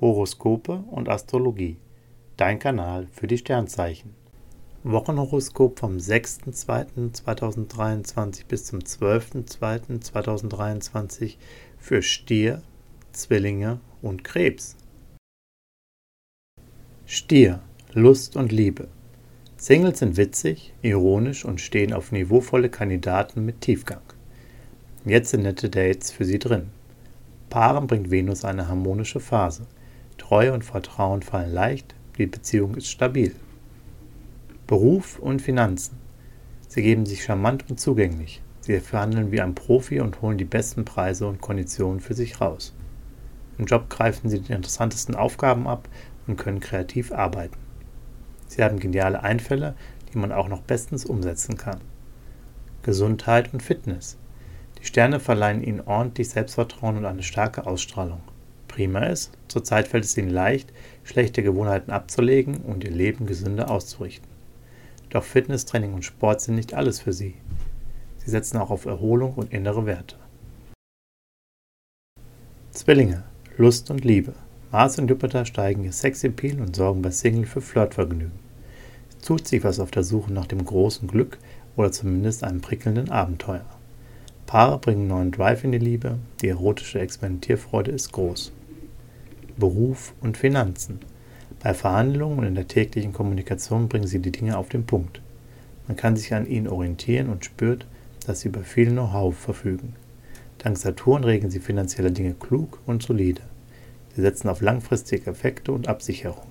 Horoskope und Astrologie. Dein Kanal für die Sternzeichen. Wochenhoroskop vom 6.2.2023 bis zum 12.2.2023 für Stier, Zwillinge und Krebs. Stier, Lust und Liebe. Singles sind witzig, ironisch und stehen auf niveauvolle Kandidaten mit Tiefgang. Jetzt sind nette Dates für sie drin. Paaren bringt Venus eine harmonische Phase. Treue und Vertrauen fallen leicht, die Beziehung ist stabil. Beruf und Finanzen. Sie geben sich charmant und zugänglich. Sie verhandeln wie ein Profi und holen die besten Preise und Konditionen für sich raus. Im Job greifen sie die interessantesten Aufgaben ab und können kreativ arbeiten. Sie haben geniale Einfälle, die man auch noch bestens umsetzen kann. Gesundheit und Fitness. Die Sterne verleihen ihnen ordentlich Selbstvertrauen und eine starke Ausstrahlung. Prima ist, zurzeit fällt es ihnen leicht, schlechte Gewohnheiten abzulegen und ihr Leben gesünder auszurichten. Doch Fitnesstraining und Sport sind nicht alles für sie. Sie setzen auch auf Erholung und innere Werte. Zwillinge, Lust und Liebe. Mars und Jupiter steigen ihr Sexappeal und sorgen bei Single für Flirtvergnügen. Es tut sich was auf der Suche nach dem großen Glück oder zumindest einem prickelnden Abenteuer. Paare bringen neuen Drive in die Liebe, die erotische Experimentierfreude ist groß. Beruf und Finanzen. Bei Verhandlungen und in der täglichen Kommunikation bringen sie die Dinge auf den Punkt. Man kann sich an ihnen orientieren und spürt, dass sie über viel Know-how verfügen. Dank Saturn regeln sie finanzielle Dinge klug und solide. Sie setzen auf langfristige Effekte und Absicherung.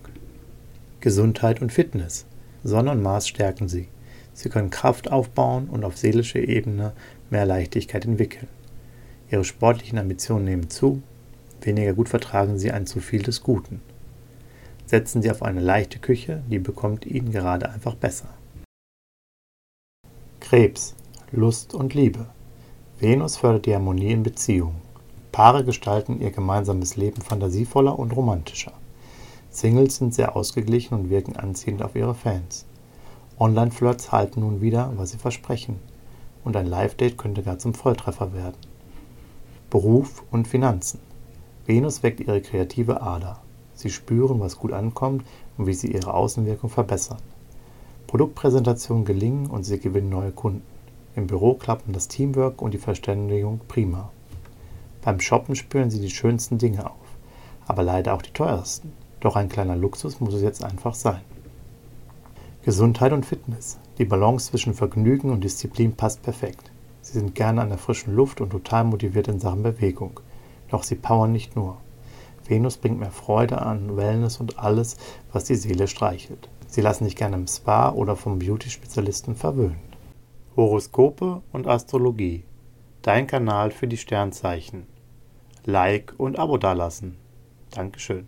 Gesundheit und Fitness. Sonne und Mars stärken sie. Sie können Kraft aufbauen und auf seelischer Ebene mehr Leichtigkeit entwickeln. Ihre sportlichen Ambitionen nehmen zu, weniger gut vertragen sie ein zu viel des Guten. Setzen Sie auf eine leichte Küche, die bekommt Ihnen gerade einfach besser. Krebs, Lust und Liebe. Venus fördert die Harmonie in Beziehungen. Paare gestalten ihr gemeinsames Leben fantasievoller und romantischer. Singles sind sehr ausgeglichen und wirken anziehend auf ihre Fans. Online-Flirts halten nun wieder, was sie versprechen und ein Live-Date könnte gar zum Volltreffer werden. Beruf und Finanzen. Venus weckt ihre kreative Ader. Sie spüren, was gut ankommt und wie sie ihre Außenwirkung verbessern. Produktpräsentationen gelingen und sie gewinnen neue Kunden. Im Büro klappen das Teamwork und die Verständigung prima. Beim Shoppen spüren sie die schönsten Dinge auf, aber leider auch die teuersten. Doch ein kleiner Luxus muss es jetzt einfach sein. Gesundheit und Fitness. Die Balance zwischen Vergnügen und Disziplin passt perfekt. Sie sind gerne an der frischen Luft und total motiviert in Sachen Bewegung. Doch sie powern nicht nur. Venus bringt mehr Freude an Wellness und alles, was die Seele streichelt. Sie lassen sich gerne im Spa oder vom Beauty-Spezialisten verwöhnen. Horoskope und Astrologie. Dein Kanal für die Sternzeichen. Like und Abo dalassen. Dankeschön.